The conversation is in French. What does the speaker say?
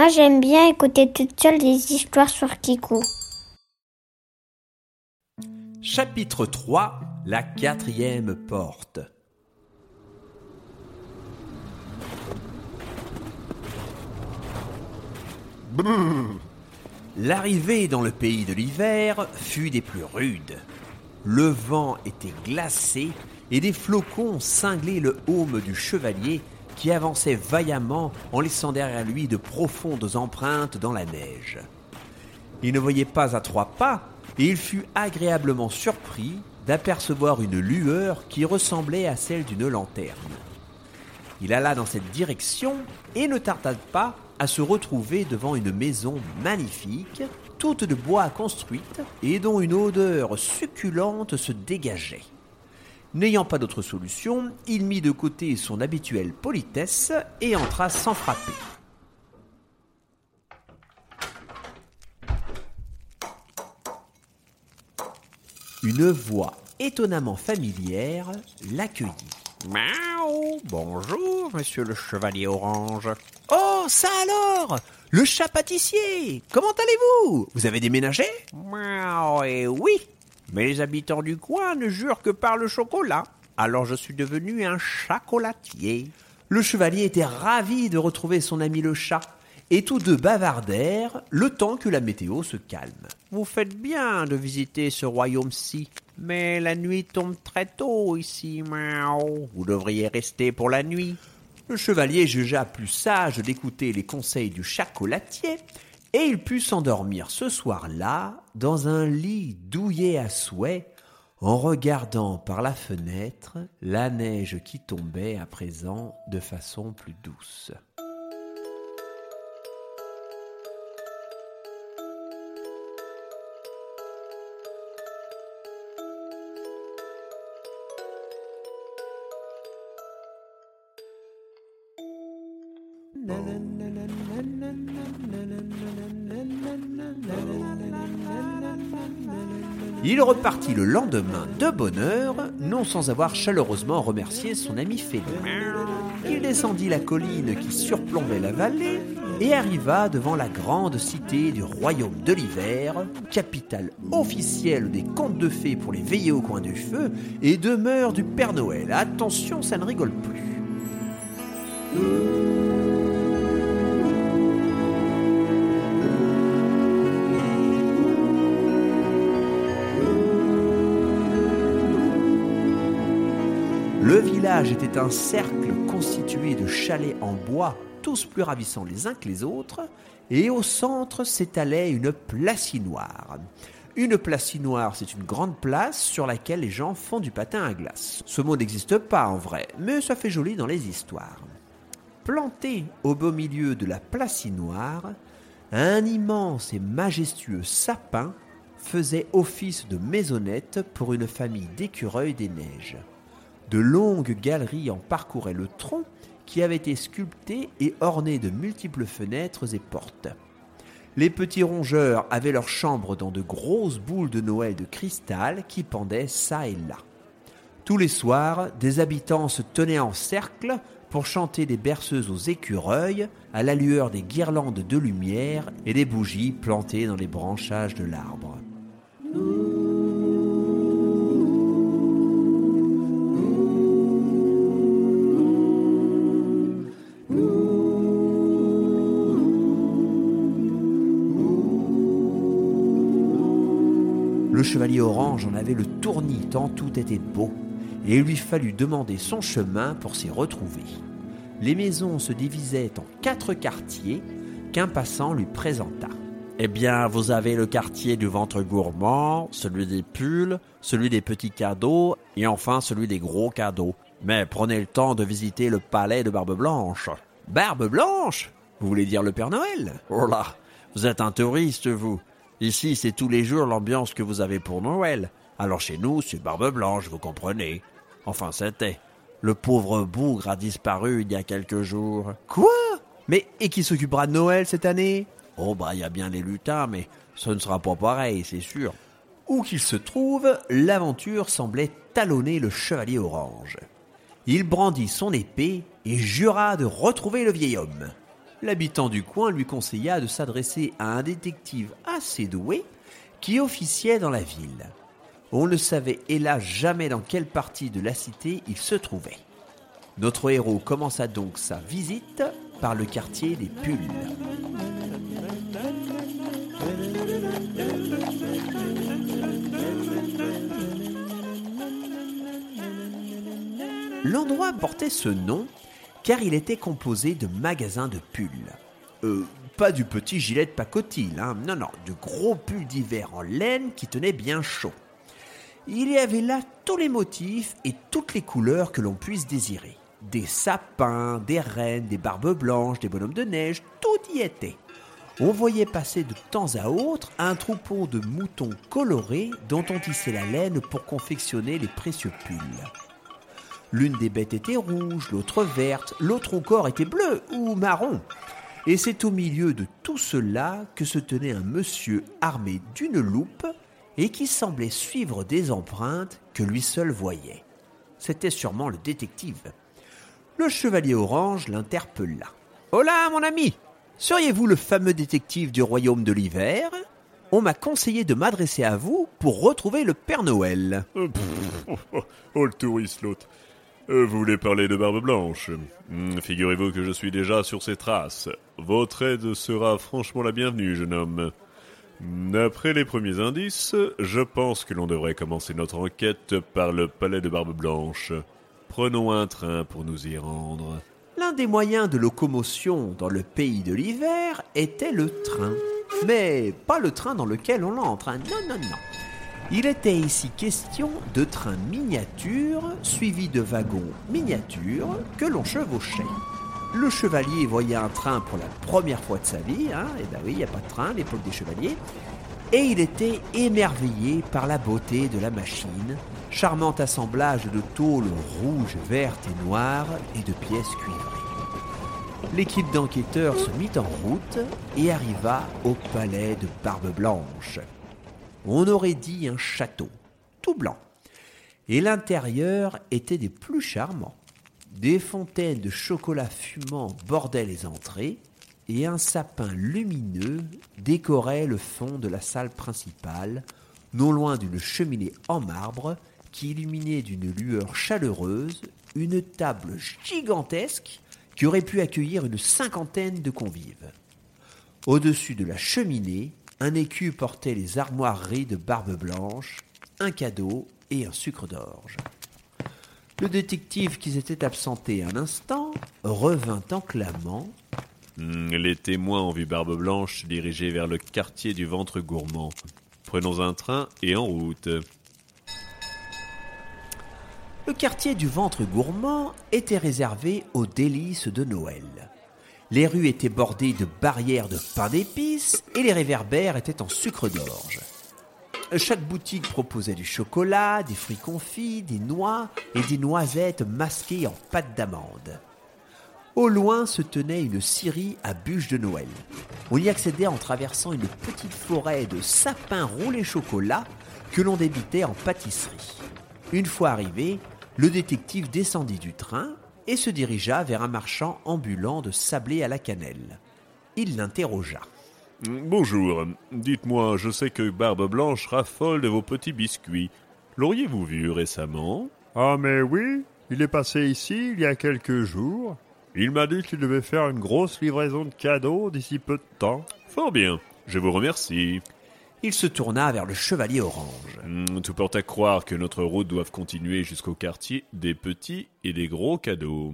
Moi, j'aime bien écouter toute seule des histoires sur Kiku. Chapitre 3 La quatrième porte. L'arrivée dans le pays de l'hiver fut des plus rudes. Le vent était glacé et des flocons cinglaient le haume du chevalier qui avançait vaillamment en laissant derrière lui de profondes empreintes dans la neige. Il ne voyait pas à trois pas et il fut agréablement surpris d'apercevoir une lueur qui ressemblait à celle d'une lanterne. Il alla dans cette direction et ne tarda pas à se retrouver devant une maison magnifique, toute de bois construite et dont une odeur succulente se dégageait. N'ayant pas d'autre solution, il mit de côté son habituelle politesse et entra sans frapper. Une voix étonnamment familière l'accueillit. Miaou Bonjour, monsieur le chevalier orange. Oh, ça alors Le chat pâtissier Comment allez-vous? Vous avez déménagé? Miaou, et oui Mais les habitants du coin ne jurent que par le chocolat. Alors je suis devenu un chocolatier. Le chevalier était ravi de retrouver son ami le chat, et tous deux bavardèrent le temps que la météo se calme. Vous faites bien de visiter ce royaume-ci, mais la nuit tombe très tôt ici, miaou. Vous devriez rester pour la nuit. Le chevalier jugea plus sage d'écouter les conseils du chocolatier, et il put s'endormir ce soir-là dans un lit douillet à souhait, en regardant par la fenêtre la neige qui tombait à présent de façon plus douce. Il repartit le lendemain de bonne heure, non sans avoir chaleureusement remercié son ami Félix. Il descendit la colline qui surplombait la vallée et arriva devant la grande cité du royaume de l'hiver, capitale officielle des contes de fées pour les veillées au coin du feu et demeure du Père Noël. Attention, ça ne rigole plus. Le village était un cercle constitué de chalets en bois, tous plus ravissants les uns que les autres, et au centre s'étalait une placinoire. Une placinoire, c'est une grande place sur laquelle les gens font du patin à glace. Ce mot n'existe pas en vrai, mais ça fait joli dans les histoires. Planté au beau milieu de la placinoire, un immense et majestueux sapin faisait office de maisonnette pour une famille d'écureuils des neiges. De longues galeries en parcouraient le tronc qui avait été sculpté et orné de multiples fenêtres et portes. Les petits rongeurs avaient leur chambre dans de grosses boules de Noël de cristal qui pendaient çà et là. Tous les soirs, des habitants se tenaient en cercle pour chanter des berceuses aux écureuils à la lueur des guirlandes de lumière et des bougies plantées dans les branchages de l'arbre. Le chevalier orange en avait le tournis tant tout était beau, et il lui fallut demander son chemin pour s'y retrouver. Les maisons se divisaient en quatre quartiers qu'un passant lui présenta. Eh bien, vous avez le quartier du ventre gourmand, celui des pulls, celui des petits cadeaux et enfin celui des gros cadeaux. Mais prenez le temps de visiter le palais de Barbe Blanche. Barbe Blanche? Vous voulez dire le Père Noël? Oh là, vous êtes un touriste, vous. Ici, c'est tous les jours l'ambiance que vous avez pour Noël. Alors chez nous, c'est Barbe Blanche, vous comprenez. Enfin, c'était. Le pauvre bougre a disparu il y a quelques jours. Quoi? Mais et qui s'occupera de Noël cette année? Oh bah, il y a bien les lutins, mais ce ne sera pas pareil, c'est sûr. Où qu'il se trouve, l'aventure semblait talonner le chevalier orange. Il brandit son épée et jura de retrouver le vieil homme. L'habitant du coin lui conseilla de s'adresser à un détective assez doué qui officiait dans la ville. On ne savait hélas jamais dans quelle partie de la cité il se trouvait. Notre héros commença donc sa visite par le quartier des Pulls. L'endroit portait ce nom car il était composé de magasins de pulls. Euh, pas du petit gilet de pacotille, hein. non, non, de gros pulls d'hiver en laine qui tenaient bien chaud. Il y avait là tous les motifs et toutes les couleurs que l'on puisse désirer. Des sapins, des reines, des barbes blanches, des bonhommes de neige, tout y était. On voyait passer de temps à autre un troupeau de moutons colorés dont on tissait la laine pour confectionner les précieux pulls. L'une des bêtes était rouge, l'autre verte, l'autre encore était bleue ou marron. Et c'est au milieu de tout cela que se tenait un monsieur armé d'une loupe et qui semblait suivre des empreintes que lui seul voyait. C'était sûrement le détective. Le chevalier orange l'interpella. Hola, mon ami Seriez-vous le fameux détective du royaume de l'hiver? On m'a conseillé de m'adresser à vous pour retrouver le Père Noël. Oh, le touriste, l'autre. Euh, vous voulez parler de Barbe Blanche Hmm, Figurez-vous que je suis déjà sur ses traces. Votre aide sera franchement la bienvenue, jeune homme. D'après les premiers indices, je pense que l'on devrait commencer notre enquête par le palais de Barbe Blanche. Prenons un train pour nous y rendre. L'un des moyens de locomotion dans le pays de l'hiver était le train. Mais pas le train dans lequel on entre. hein. Non, non, non. Il était ici question de trains miniatures suivis de wagons miniatures que l'on chevauchait. Le chevalier voyait un train pour la première fois de sa vie, hein, et ben oui, il n'y a pas de train à l'époque des chevaliers, et il était émerveillé par la beauté de la machine, charmant assemblage de tôles rouges, vertes et noires et de pièces cuivrées. L'équipe d'enquêteurs se mit en route et arriva au palais de Barbe Blanche. On aurait dit un château, tout blanc. Et l'intérieur était des plus charmants. Des fontaines de chocolat fumant bordaient les entrées, et un sapin lumineux décorait le fond de la salle principale, non loin d'une cheminée en marbre qui illuminait d'une lueur chaleureuse une table gigantesque qui aurait pu accueillir une cinquantaine de convives. Au-dessus de la cheminée, un écu portait les armoiries de barbe blanche, un cadeau et un sucre d'orge. Le détective qui s'était absenté un instant revint en clamant Hmm, Les témoins ont vu Barbe Blanche dirigée vers le quartier du ventre gourmand. Prenons un train et en route. Le quartier du ventre gourmand était réservé aux délices de Noël. Les rues étaient bordées de barrières de pain d'épices et les réverbères étaient en sucre d'orge. Chaque boutique proposait du chocolat, des fruits confits, des noix et des noisettes masquées en pâte d'amande. Au loin se tenait une scierie à bûches de Noël. On y accédait en traversant une petite forêt de sapins roulés chocolat que l'on débitait en pâtisserie. Une fois arrivé, le détective descendit du train et se dirigea vers un marchand ambulant de sablé à la cannelle. Il l'interrogea. Bonjour. Dites-moi, je sais que Barbe Blanche raffole de vos petits biscuits. L'auriez-vous vu récemment? Ah mais oui, il est passé ici il y a quelques jours. Il m'a dit qu'il devait faire une grosse livraison de cadeaux d'ici peu de temps. Fort bien. Je vous remercie. Il se tourna vers le chevalier orange. Hmm, Tout porte à croire que notre route doit continuer jusqu'au quartier des petits et des gros cadeaux.